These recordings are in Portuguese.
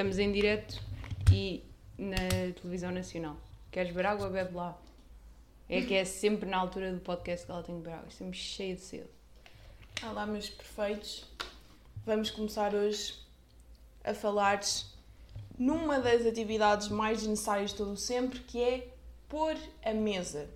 Estamos em direto e na televisão nacional. Queres beber água? Bebe lá. É que é sempre na altura do podcast que ela tem que beber água. Sempre cheio de cedo. Olá, meus perfeitos. Vamos começar hoje a falar numa das atividades mais necessárias de todo sempre, que é pôr a mesa.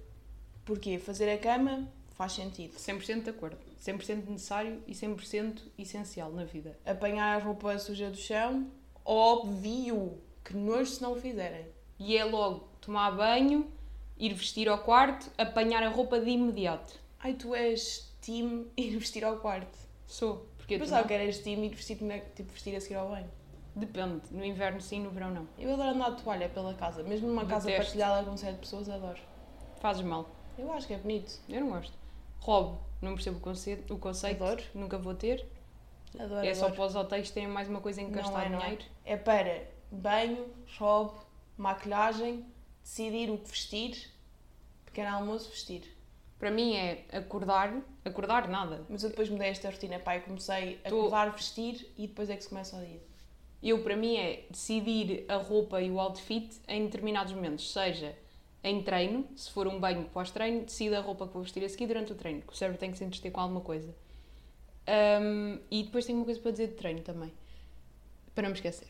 Porquê? Fazer a cama faz sentido. 100% de acordo. 100% necessário e 100% essencial na vida. Apanhar a roupa suja do chão, óbvio que nojo se não o fizerem. E é logo tomar banho, ir vestir ao quarto, apanhar a roupa de imediato. Ai, tu és time ir vestir ao quarto. Sou. Porque Eu pensava não? que eras time ir vestir, na- tipo, vestir a seguir ao banho. Depende. No inverno sim, no verão não. Eu adoro andar de toalha pela casa, mesmo numa casa partilhada com sete pessoas, adoro. Fazes mal. Eu acho que é bonito. Eu não gosto. Roubo. Não percebo o conceito. O conceito. Adoro. Nunca vou ter. Adoro, é só adoro. para os hotéis terem mais uma coisa em que Não gastar é, não é. dinheiro. É para banho, roubo, maquilhagem, decidir o que vestir, pequeno almoço, vestir. Para mim é acordar. Acordar nada. Mas eu depois mudei esta rotina, pai, comecei a Tu- acordar, vestir e depois é que se começa o dia. Eu, para mim, é decidir a roupa e o outfit em determinados momentos. Seja em treino, se for um banho pós-treino, decido a roupa que vou vestir a seguir durante o treino, que o cérebro tem que se entreter com alguma coisa. Ahm, e depois tenho uma coisa para dizer de treino também, para não me esquecer.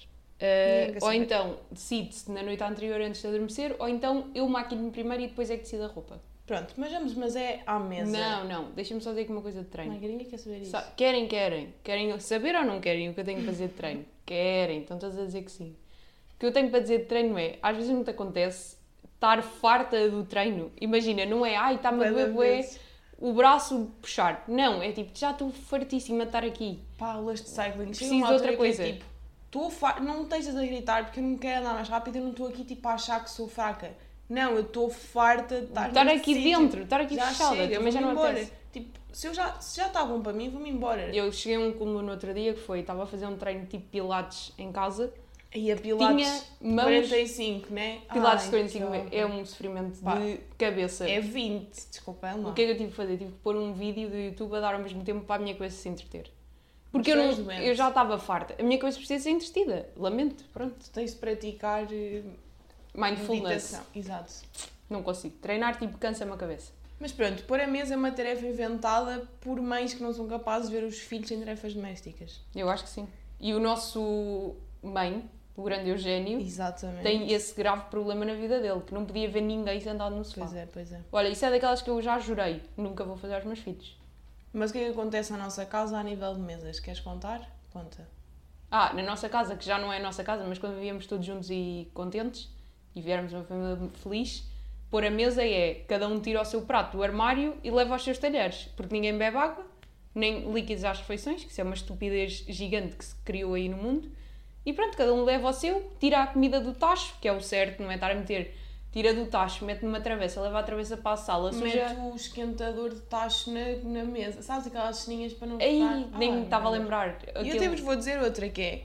Nunca ou então decide-se na noite anterior antes de adormecer, ou então eu maquilho-me primeiro e depois é que decido a roupa. Pronto, mas vamos, mas é à mesa. Não, não, deixa-me só dizer aqui uma coisa de treino. Ninguém quer saber isso. Sa- Querem, querem. Querem saber ou não querem o que eu tenho que fazer de treino? Querem, estão todos a dizer que sim. O que eu tenho para dizer de treino é, às vezes não te acontece estar farta do treino. Imagina, não é, ai, está-me a doer. O braço puxar. Não, é tipo, já estou fartíssima de estar aqui. Pá, aulas de cycling. Preciso de outra é coisa. tipo, fa... não me estejas a gritar porque eu não quero andar mais rápido, eu não estou aqui tipo a achar que sou fraca. Não, eu estou farta de estar, Estar aqui sítio. dentro, estar aqui já fechada, chega, também já não embora. apetece. Tipo, se, eu já, se já está bom para mim, vou-me embora. Eu cheguei a um cúmulo no outro dia que foi, estava a fazer um treino tipo pilates em casa. E a Pilates Tinha mãos- 45, né? Pilates Ai, 45 que é um sofrimento Pá, de cabeça. É 20, desculpa, é lá. O que é que eu tive que fazer? Tive que pôr um vídeo do YouTube a dar ao mesmo tempo para a minha cabeça se entreter. Porque eu, não, eu já estava farta. A minha cabeça precisa ser entretida. Lamento, pronto. Tens de praticar eh, Mindfulness. meditação. Exato. Não consigo. Treinar tipo cansa-me a cabeça. Mas pronto, pôr a mesa é uma tarefa inventada por mães que não são capazes de ver os filhos em tarefas domésticas. Eu acho que sim. E o nosso mãe, o grande Eugénio, Exatamente. tem esse grave problema na vida dele, que não podia ver ninguém sentado no sofá. Pois é, pois é. Olha, isso é daquelas que eu já jurei. Nunca vou fazer aos meus filhos. Mas o que é que acontece na nossa casa a nível de mesas? Queres contar? Conta. Ah, na nossa casa, que já não é a nossa casa, mas quando vivíamos todos juntos e contentes e viéramos uma família feliz, pôr a mesa é cada um tira o seu prato do armário e leva os seus talheres, porque ninguém bebe água, nem líquidos às refeições, que isso é uma estupidez gigante que se criou aí no mundo. E pronto, cada um leva o seu, tira a comida do tacho, que é o certo, não é estar a meter, tira do tacho, mete numa travessa, leva a travessa para a sala, suja. Mete o esquentador de tacho na, na mesa. Sabes aquelas ceninhas para não Aí, ficar... nem estava a lembrar. E eu Aquele- até vos vou dizer outra que é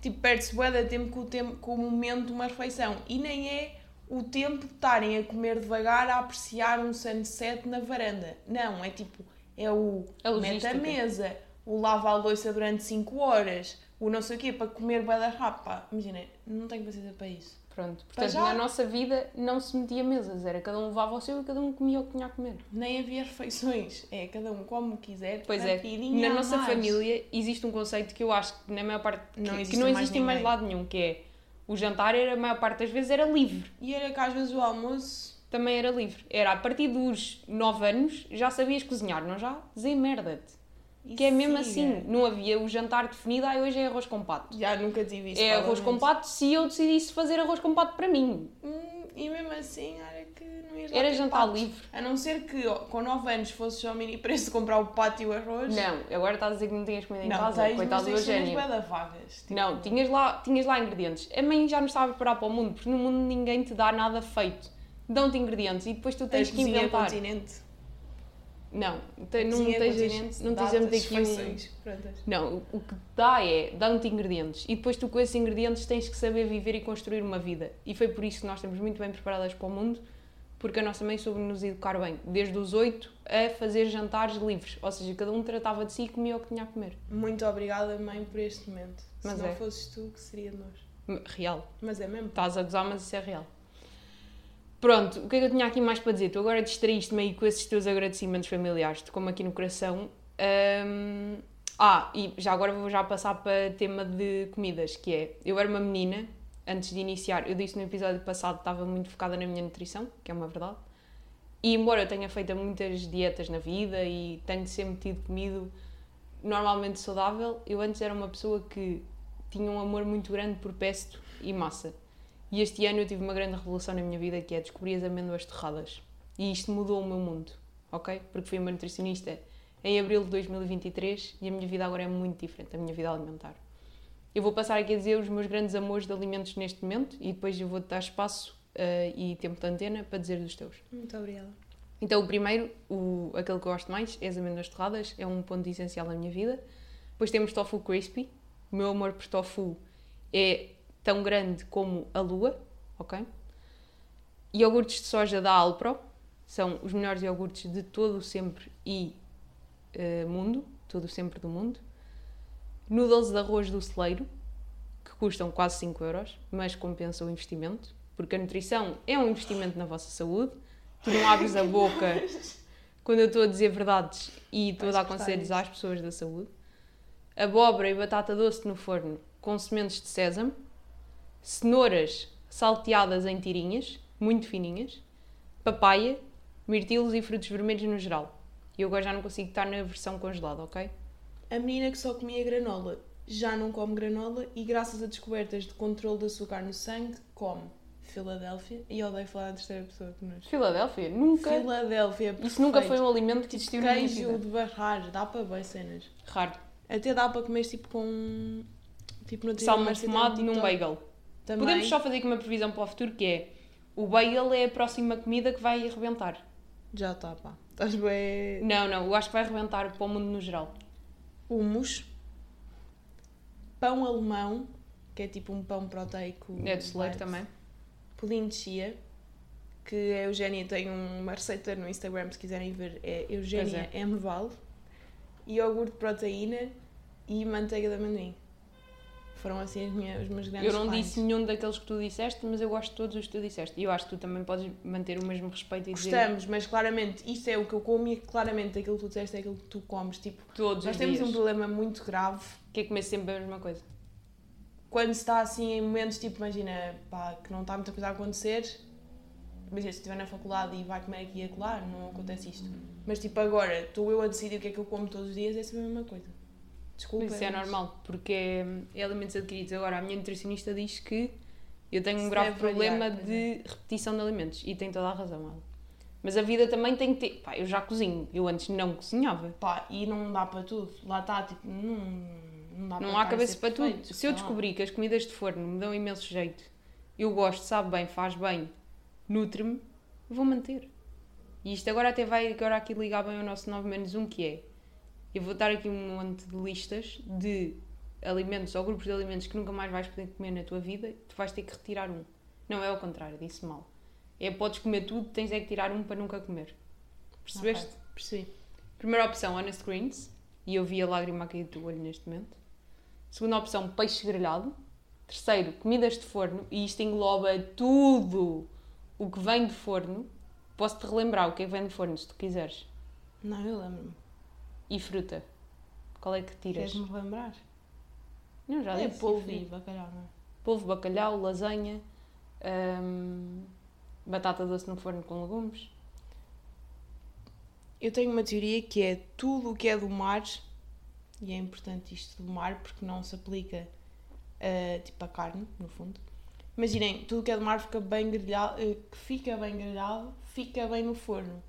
tipo, perde-se bué de tempo com o, tempo com o momento de uma refeição e nem é o tempo de estarem a comer devagar a apreciar um sunset na varanda. Não, é tipo, é o A mete a mesa, o lava a louça durante 5 horas, o não sei o quê para comer bué da rapa. Imagina, não tenho paciência para isso. Pronto, portanto, já- na nossa vida não se metia mesas, era cada um levava o seu e cada um comia o que tinha a comer. Nem havia refeições, é cada um como quiser. Pois é, na nossa mais. família existe um conceito que eu acho que na maior parte Não que, existe que não mais existe em mais lado nenhum, que é o jantar era a maior parte das vezes era livre, E era que às vezes o almoço também era livre. Era a partir dos 9 anos já sabias cozinhar, não já? Zé merda-te. Que é mesmo assim, não havia o jantar definido, ah, hoje é arroz com pato. Já nunca tive isso. É arroz com pato se eu decidisse fazer arroz com pato para mim. Hum, e mesmo assim, era que não lá Era jantar patos. livre. A não ser que com 9 anos fosses ao mini preço comprar o pato e o arroz. Não, agora estás a dizer que não tinhas comida em não casa, tens, coitado mas do da vagas. Tipo, Não, tinhas lá, tinhas lá ingredientes. A mãe já não estava a preparar para o mundo, porque no mundo ninguém te dá nada feito. Dão-te ingredientes e depois tu a tens que cozinha inventar. continente. Não, te- não Cozinha tens, continente não tens dá-te a meter as aqui um... Não, o- que dá é, dão-te ingredientes e depois tu com esses ingredientes tens que saber viver e construir uma vida. E foi por isso que nós estamos muito bem preparadas para o mundo, porque a nossa mãe soube nos educar bem, desde os 8 a fazer jantares livres. Ou seja, cada um tratava de si e comia o que tinha a comer. Muito obrigada, mãe, por este momento. Mas Se não é. fosses tu, que seria de nós? Real. Mas é mesmo. Estás a gozar, mas isso é real. Pronto, o que é que eu tinha aqui mais para dizer? Tu agora distraíste-me aí com esses teus agradecimentos familiares, te como aqui no coração. Ahm, Ah, e já agora vou já passar para tema de comidas, que é, eu era uma menina, antes de iniciar, eu disse no episódio passado que estava muito focada na minha nutrição, que é uma verdade. E embora eu tenha feito muitas dietas na vida e tenho sempre tido comido normalmente saudável, eu antes era uma pessoa que tinha um amor muito grande por pesto e massa. E este ano eu tive uma grande revolução na minha vida que é descobrir as amêndoas torradas. E isto mudou o meu mundo, ok? Porque fui uma nutricionista em abril de 2023 e a minha vida agora é muito diferente, a minha vida alimentar. Eu vou passar aqui a dizer os meus grandes amores de alimentos neste momento e depois eu vou-te dar espaço eh, e tempo de antena para dizer dos teus. Muito obrigada. Então, o primeiro, o, aquele que eu gosto mais, é as amêndoas torradas, é um ponto essencial na minha vida. Depois temos tofu crispy. O meu amor por tofu é tão grande como a lua, ok? Iogurtes de soja da Alpro são os melhores iogurtes de todo o sempre e eh, mundo, todo o sempre do mundo. Noodles de arroz do celeiro, que custam quase 5 euros, mas compensa o investimento, porque a nutrição é um investimento na vossa saúde. Tu não abres a boca quando eu estou a dizer verdades e estou a dar conselhos às pessoas da saúde. Abóbora e batata doce no forno com sementes de sésamo. Cenouras salteadas em tirinhas, muito fininhas. Papaya, mirtilos e frutos vermelhos no geral. E eu agora já não consigo estar na versão congelada, ok? A menina que só comia granola já não come granola e, graças a descobertas de controle de açúcar no sangue, come Filadélfia. E eu odeio falar na terceira pessoa que nos. Filadélfia, nunca. Filadélfia. Isso nunca foi perfeito. um alimento que existiu na minha Queijo vida. de barrar, dá para bem cenas. Raro. Até dá para comer tipo com. Tipo no Salmão fumado num bagel. Também. Podemos só fazer aqui uma previsão para o futuro que é o bagel é a próxima comida que vai arrebentar. Já está, pá. Estás bem. Não, não, eu acho que vai arrebentar para o mundo no geral. Humus. Pão alemão, que é tipo um pão proteico. É de celeiro também. Pudim de chia, que a Eugénia tem uma receita no Instagram, se quiserem ver, é Eugénia Pois M. Val. Iogurte de proteína e manteiga de amendoim. Foram assim as minhas, os meus grandes Eu não disse nenhum daqueles que tu disseste, mas eu gosto de todos os que tu disseste. E eu acho que tu também podes manter o mesmo respeito e dizer Gostamos, mas claramente isto é o que eu como e claramente aquilo que tu disseste é aquilo que tu comes. Tipo, todos nós os temos dias. um problema muito grave Que é comer sempre a mesma coisa. quando se está assim em momentos, tipo, imagina, pá, que não está muita coisa a acontecer, imagina, se estiver na faculdade e vai comer aqui e acolá, não acontece isto. Mas, tipo, agora, estou eu a decidir o que é que eu como todos os dias, é sempre a mesma coisa. Desculpa. Isso é normal, porque é, é alimentos adquiridos. Agora, a minha nutricionista diz que eu tenho um grave variar, problema pois de repetição de alimentos. E tem toda a razão, ela. Mas a vida também tem que ter. Pá, eu já cozinho. Eu antes não cozinhava. Pá, e não dá para tudo. Lá está, tipo, não, não dá para Não há cabeça para tudo. perfeito, Se eu descobrir que as comidas de forno me dão imenso jeito, eu gosto, sabe bem, faz bem, nutre-me, vou manter. E isto agora até vai agora aqui ligar bem ao nosso 9 menos 1, que é eu vou dar aqui um monte de listas de alimentos ou grupos de alimentos que nunca mais vais poder comer na tua vida, tu vais ter que retirar um. Não é ao contrário, disse mal. É podes comer tudo, tens é que tirar um para nunca comer. Percebeste? Ok, Percebi. Primeira opção, honest greens. E eu vi a lágrima a cair do olho neste momento. Segunda opção, peixe grelhado. Terceiro, comidas de forno. E isto engloba tudo o que vem de forno. Posso-te relembrar o que é que vem de forno, se tu quiseres. Não, eu lembro-me. E fruta. Qual é que tiras? Queres-me relembrar? Não, já é disse. polvo e bacalhau, não é? Polvo, bacalhau, lasanha. hum, batata doce no forno com legumes. Eu tenho uma teoria que é tudo o que é do mar, e é importante isto do mar porque não se aplica a, tipo a carne, no fundo. Imaginem, tudo o que é do mar fica bem grelhado, eh, que fica bem grelhado, fica bem no forno.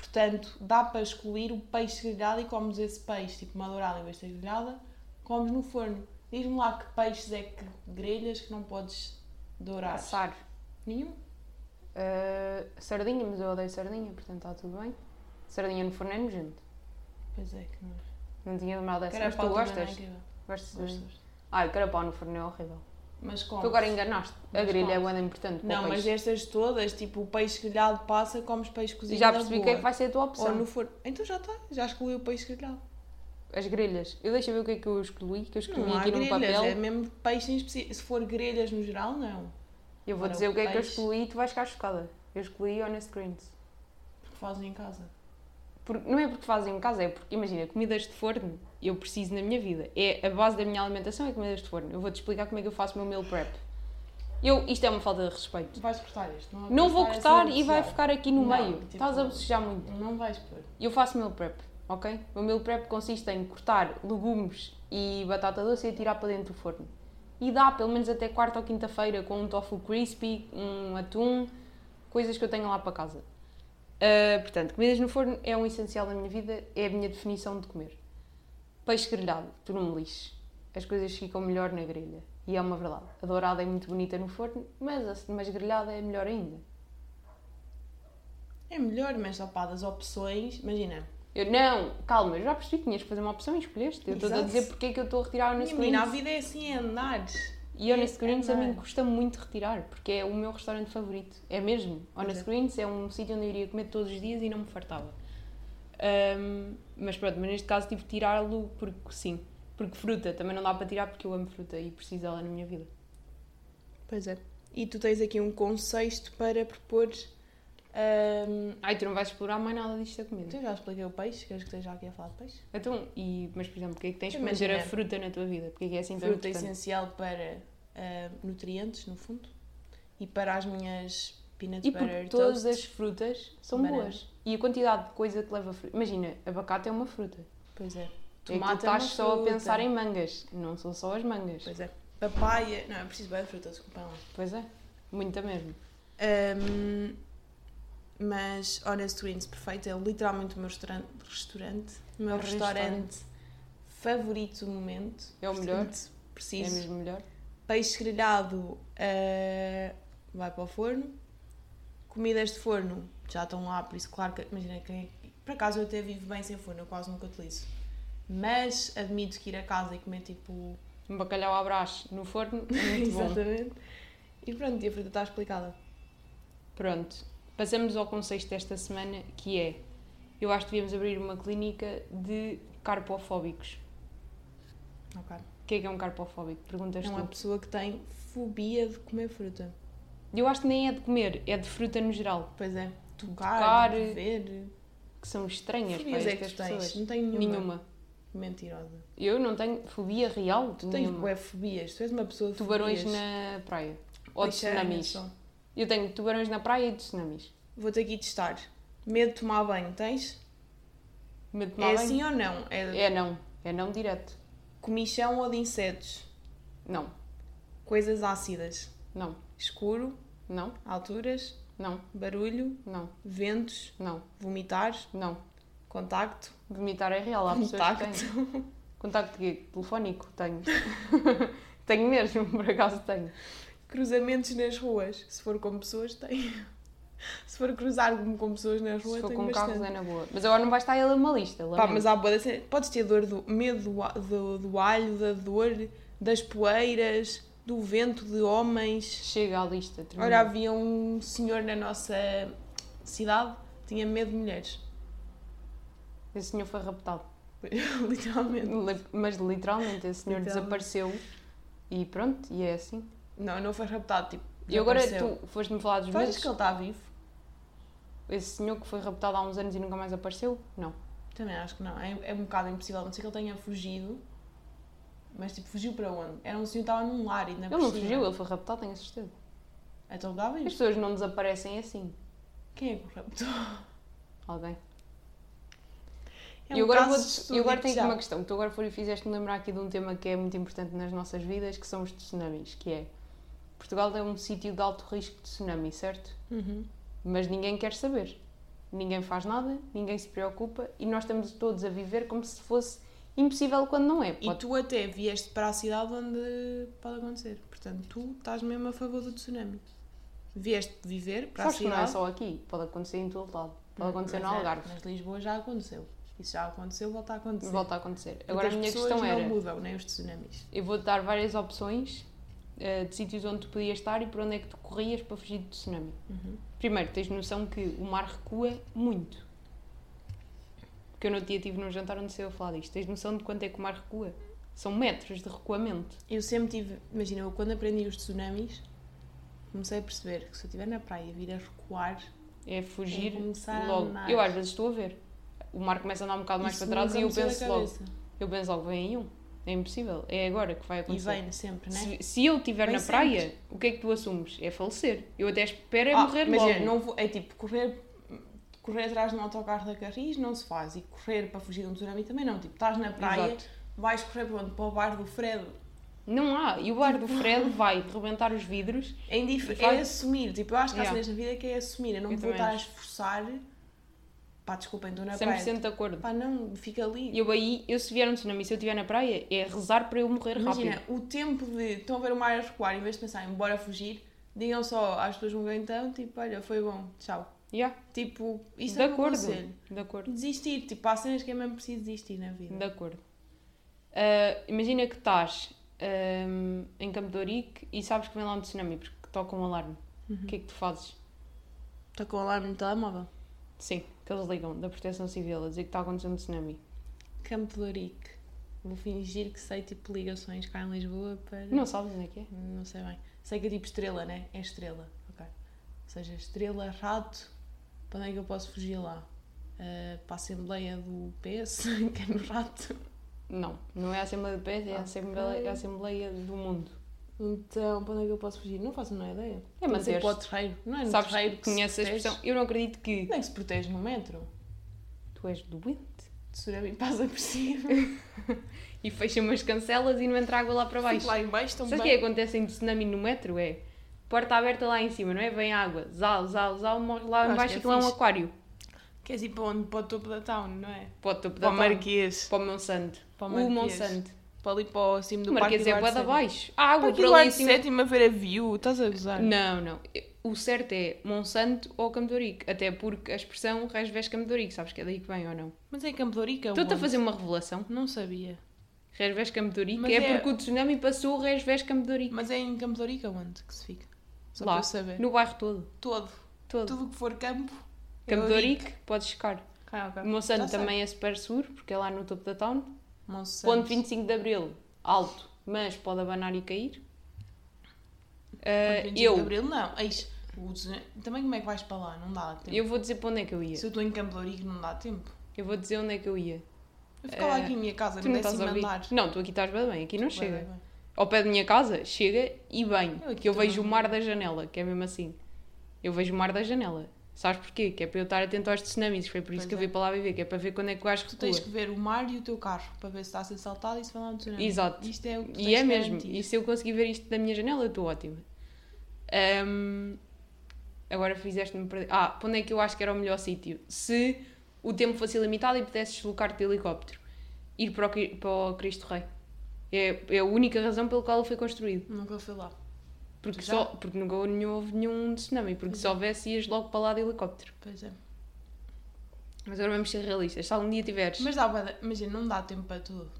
Portanto, dá para escolher o peixe grelhado e comes esse peixe, tipo uma dourada em vez de grelhada, comes no forno. Diz-me lá que peixes é que grelhas que não podes dourar. Assar. Nenhum? Uh, sardinha, mas eu odeio sardinha, portanto está tudo bem. Sardinha no forno é nojento. Pois é, que não. Não tinha lembrado dessa. Mas tu é gostas? Gostas. Gostas. Ai, carapau no forno é horrível. Mas como? Tu agora enganaste. A Mas grelha é comes. bué importante para Não, mas peixe. estas todas, tipo, o peixe grelhado passa, comes peixe E cozido já percebi que é que vai ser a tua Ou opção. no forno. Então já está, já escolhi o peixe grelhado. As grelhas. Eu deixo ver o que é que eu escolhi, que eu escrevi Não aqui num papel. é mesmo peixe em específico. Se for grelhas no geral, não. Eu vou dizer o que é que eu peixe. escolhi e tu vais ficar chocada. Eu escolhi Honest Greens. Porque fazem em casa. Não é porque fazem em casa, é porque, imagina, comidas de forno eu preciso na minha vida. É a base da minha alimentação é comidas de forno. Eu vou-te explicar como é que eu faço o meu meal prep. Eu, isto é uma falta de respeito. Vais cortar isto. Não, Não vou cortar e vai ficar aqui no Não, meio. tipo- Estás a bocejar muito. Não vais pôr. Eu faço meal prep, ok? O meal prep consiste em cortar legumes e batata doce e atirar para dentro do forno. E dá pelo menos até quarta ou quinta-feira com um tofu crispy, um atum, coisas que eu tenho lá para casa. Ah, portanto, comidas no forno é um essencial da minha vida, é a minha definição de comer. Peixe grelhado, tu não me lixes. As coisas ficam melhor na grelha. E é uma verdade. A dourada é muito bonita no forno, mas a mas grelhada é melhor ainda. É melhor, mas só pá, das opções. Imagina. Eu, não, calma, eu já percebi que tinhas que fazer uma opção e escolheste. Eu estou a dizer porque é que eu estou a retirar o Minha menina, a vida é assim, é andar. E Honest é Greens a mim custa muito retirar, porque é o meu restaurante favorito. É mesmo. Honest. Greens é um sítio onde eu iria comer todos os dias e não me fartava. Ahm, mas pronto, mas neste caso tive de tirá-lo porque sim. Porque fruta também não dá para tirar porque eu amo fruta e preciso dela na minha vida. Pois é. E tu tens aqui um conceito para propor. ahm, Ai, tu não vais explorar mais nada disto da comida. Eu já expliquei o peixe, queres que esteja aqui a falar de peixe? Então, e, mas por exemplo, porque é que tens que Imagina. manter a fruta na tua vida? Porque é que é assim Fruta essencial para ah, nutrientes, no fundo. E para as minhas peanut E butter porque todas toast. as frutas são Banana. boas. E a quantidade de coisa que leva fruta. Imagina, abacate é uma fruta. Pois é. é Tomate é estás só a fruta. pensar em mangas. Não são só as mangas. Pois é. Papaya. Não, eu preciso bem de fruta, desculpa lá. Pois é. Muita mesmo. Ahm, mas Honest Greens, perfeito. É literalmente o meu restaurante, restaurante o meu É o restaurante favorito do momento. É o melhor. Portanto, É Preciso. mesmo melhor. Peixe grelhado ah, vai para o forno. Comidas de forno já estão lá, por isso, claro que. Imagina que. Por acaso eu até vivo bem sem forno, eu quase nunca utilizo. Mas admito que ir a casa e comer tipo. Um bacalhau à brás no forno é muito bom. Exatamente. E pronto, e a fruta está explicada. Pronto. Passamos ao conceito desta semana que é eu acho que devíamos abrir uma clínica de carpofóbicos. Ok. O que é que é um carpofóbico? Perguntas É uma tu. pessoa que tem fobia de comer fruta. Eu acho que nem é de comer, é de fruta no geral. Pois é. Tocar, Tocar, ver. Que são estranhas para Fobias é que estas tu tens? pessoas. Não tenho nenhuma. Nenhuma. Mentirosa. Eu não tenho fobia real. Tu tens nenhuma. bué fobias. Tu és uma pessoa de Tubarões fobias. na praia. Ou de Peixeiras tsunamis. só. Eu tenho tubarões na praia e de tsunamis. Vou-te aqui testar. Medo de tomar banho, tens? Medo de tomar é banho? assim ou não? É, É não. É não direto. Comichão ou de insetos? Não. Coisas ácidas. Não. Escuro, Não. alturas, Não. barulho, Não. ventos, Não. vomitar, Não. contacto, Vomitar é real. Há pessoas que contacto. têm. Contacto? Telefónico? Tenho. tenho mesmo, por acaso tenho. Cruzamentos nas ruas. Se for com pessoas, tem. Se for cruzar-me com pessoas nas Se ruas, for tem com bastante. carros é na boa. Mas agora não vai estar ele uma lista. Pá, mas há boa cena. Podes ter dor do medo do, do, do alho, da dor, das poeiras, do vento de homens. Chega à lista. termina. Ora, havia um senhor na nossa cidade tinha medo de mulheres. Esse senhor foi raptado. Literalmente. Mas literalmente, esse senhor Literalmente. desapareceu. E pronto, e é assim. Não, não foi raptado. Tipo, E agora desapareceu. tu foste-me falar dos Tu achas que ele está vivo? Esse senhor que foi raptado há uns anos e nunca mais apareceu? Não. Também acho que não. É, é um bocado impossível. A não sei que ele tenha fugido. Mas tipo, fugiu para onde? Era um senhor que estava num lar e na Ele não fugiu, ele foi raptado, tenho a certeza. Então dá As pessoas não desaparecem assim. Quem é que o raptou? Alguém. É e um agora, caso vou e estudo, agora tenho aqui uma questão. Tu agora fizeste-me lembrar aqui de um tema que é muito importante nas nossas vidas, que são os tsunamis, que é... Portugal é um sítio de alto risco de tsunami, certo? Uhum. Mas ninguém quer saber. Ninguém faz nada, ninguém se preocupa e nós estamos todos a viver como se fosse impossível quando não é. E Pode- tu até vieste para a cidade onde pode acontecer. Portanto, tu estás mesmo a favor do tsunami. Vieste viver para Sabes a que cidade. não é só aqui, pode acontecer em todo lado. Pode acontecer Mas no é, Algarve. Mas Lisboa já aconteceu. Isso já aconteceu, volta a acontecer. Volta a acontecer. Agora a as minha pessoas questão não era: mudam, nem os tsunamis. eu vou-te dar várias opções eh, de sítios onde tu podias estar e por onde é que tu corrias para fugir do tsunami. Uhum. Primeiro, tens noção que o mar recua muito. Porque eu no dia estive num jantar onde se eu falar disto. Tens noção de quanto é que o mar recua? São metros de recuamento. Eu sempre tive, imagina, eu quando aprendi os tsunamis, comecei a perceber que se eu estiver na praia vir a recuar, É fugir É começar a logo. Eu às vezes estou a ver. O mar começa a andar um bocado mais isso para trás e eu saiu penso logo. Eu penso logo, vem aí um. É impossível. É agora que vai E acontecer. vem sempre, né? Se, se eu estiver na sempre. praia, o que é que tu assumes? É falecer. Eu até espero é Ah, morrer imagina, logo. não vou- é tipo, correr, correr atrás de um autocarro da Carris não se faz. E correr para fugir de um tsunami também não. Tipo, estás na praia, Exato. vais correr para? Para o bar do Fredo. Não há. E o bar do Fred vai rebentar os vidros. É, E vai- é assumir. Tipo, eu acho que há Yeah. cenas na vida que é assumir. Eu não Eu vou estar a esforçar. Pá, desculpem, estou na 100% praia. de acordo. Pá, não, fica ali. Eu aí, eu se vier um tsunami, se eu estiver na praia, é rezar para eu morrer Imagina, rápido. o tempo de estão a ver o mar a recuar, em vez de pensarem, bora fugir, digam só às pessoas ver então, tipo, olha, foi bom, tchau. Yeah, Tipo, isto de é acordo. conselho. De acordo. Desistir, tipo, há cenas que é mesmo preciso desistir na vida. De acordo. Ah, imagina que estás ahm, em Campo de Ourique e sabes que vem lá um tsunami porque toca um alarme. Uhum. O que é que tu fazes? Com o alarme no telemóvel. Sim, que eles ligam da Proteção Civil a dizer que está acontecendo um tsunami. Campo de Ourique. Vou fingir que sei, tipo, ligações cá em Lisboa para... Não sabes onde é que é? Não sei bem. Sei que é tipo estrela, né? É estrela, ok. Ou seja, estrela, rato, para onde é que eu posso fugir lá? Ah, para a Assembleia do PS, que é no rato. Não, não é a Assembleia do PS, é a. Assembleia, é a Assembleia do Mundo. Então, para onde é que eu posso fugir? Não faço a menor ideia. É ser manter-se. para o terreiro. Não é no Sabes, terreiro que conheces a expressão? Eu não acredito que Como é que se protege no metro? tu és doente Tsunami passa por cima. e fecha umas cancelas e não entra água lá para baixo. Fico lá em baixo o também. que é que acontece em tsunami no metro? É porta aberta lá em cima, não é? Vem água, zal, zal, zal, morre lá Eu em baixo que é aquilo é um aquário. Queres ir para onde? Para o topo da town, não é? Para o topo Para da o town. Marquês. Para o Monsanto. Para o O. Monsanto. Para ali para o cimo do O Marquês Parque é bué abaixo. A água Parque por ali em cima. sétimo a ver a view. Estás a gozar? Não, não. O certo é Monsanto ou Campo de Ourique. Até porque a expressão Resves Campo de Ourique. Sabes que é daí que vem ou não? Mas é Campo de Ourique, é Estou-te a fazer uma revelação. Não sabia. Resves Campo de Ourique é, é- porque o tsunami passou o Resves Campo de Ourique. Mas é em Campo de Ourique onde que se fica? Só Lá, para eu saber. no bairro todo. Todo. todo. Tudo que for campo. é Campo de Ourique, podes checar. Ok, ok. O Monsanto Já sei. também é super seguro, porque é lá no topo da town. Monsanto. Ponto 25 de Abril, alto, mas pode abanar e cair. Ah, Ponto 25 de eu, Abril, não. Eis, Também como é que vais para lá? Não dá tempo. eu vou dizer para onde é que eu ia. Se eu estou em Campo de Ourique não dá tempo. Eu vou dizer onde é que eu ia. Eu ficava Eh, aqui em minha casa, não estás a ouvir? andar. Não, tu aqui estás bem, bem, aqui não chega. bem, bem. Ao pé da minha casa, chega e bem. Eu Que eu vejo o mar da janela, que é mesmo assim. Eu vejo o mar da janela. Sabes porquê? Que é para eu estar atento aos tsunamis. Foi por isso Pois que eu é. vim para lá viver, que é para ver quando é que o gajo Tu tens recua. que ver o mar e o teu carro para ver se está a ser saltado e se vai lá no tsunami. Exato. Isto é o que tu E é mesmo. garantir. E se eu conseguir ver isto da minha janela, eu estou ótima. Ahm, agora fizeste-me perder. Ah, para onde é que eu acho que era o melhor sítio? Se o tempo fosse ilimitado e pudesses deslocar-te de helicóptero, ir para o, para o Cristo Rei. É, é a única razão pela qual ele foi construído. Nunca fui lá. Porque, Já? só, porque nunca houve nenhum, houve nenhum tsunami. Porque se houvesse, ias logo para lá de helicóptero. Pois é. Mas agora vamos ser realistas. Se algum dia tiveres. Mas dá, imagina, não dá tempo para tudo.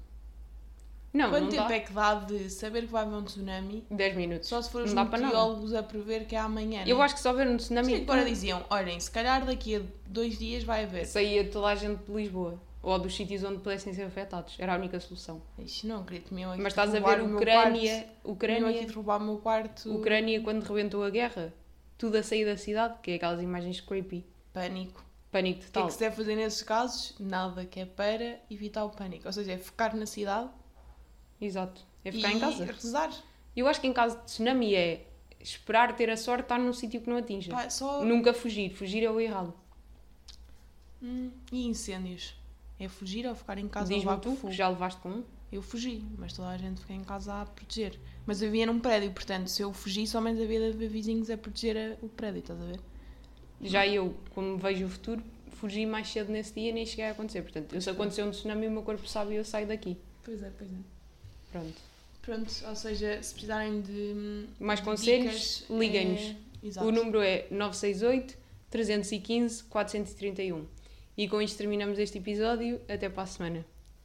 não, Quanto não tempo dá. é que dá de saber que vai haver um tsunami 10 minutos. só se for os meteorólogos a prever que é amanhã? Eu né? acho que se houver um tsunami. Sim, agora diziam, olhem, se calhar daqui a dois dias vai haver. saía toda a gente de Lisboa ou dos sítios onde pudessem ser afetados. Era a única solução. Ixi, não acredito, me aqui Mas estás a ver meu Ucrânia. Vinham aqui Ucrânia, derrubar o meu quarto. Ucrânia quando rebentou a guerra, tudo a sair da cidade, que é aquelas imagens creepy, Pânico. pânico O que é total. que se deve fazer nesses casos? Nada que é para evitar o pânico. Ou seja, é focar na cidade Exato. É ficar e em casa. rezar. Eu acho que em caso de tsunami é esperar ter a sorte de estar num sítio que não atinja. Pá, só... Nunca fugir. Fugir é o errado. Hum, e incêndios? É fugir ou ficar em casa a Diz-me tu, que já levaste com um. Eu fugi, mas toda a gente fica em casa a proteger. Mas eu vivia num prédio, portanto, se eu fugi, somente havia de haver vizinhos a proteger o prédio, estás a ver? Já eu, como vejo o futuro, fugi mais cedo nesse dia e nem cheguei a acontecer. Portanto, se acontecer um tsunami, o meu corpo sabe e eu saio daqui. Pois é, pois é. Pronto. Pronto, ou seja, se precisarem de hum, Mais de conselhos, dicas, liguem-nos. é- Exato. O número é 968 315 431. E com isto terminamos este episódio. Até para a semana.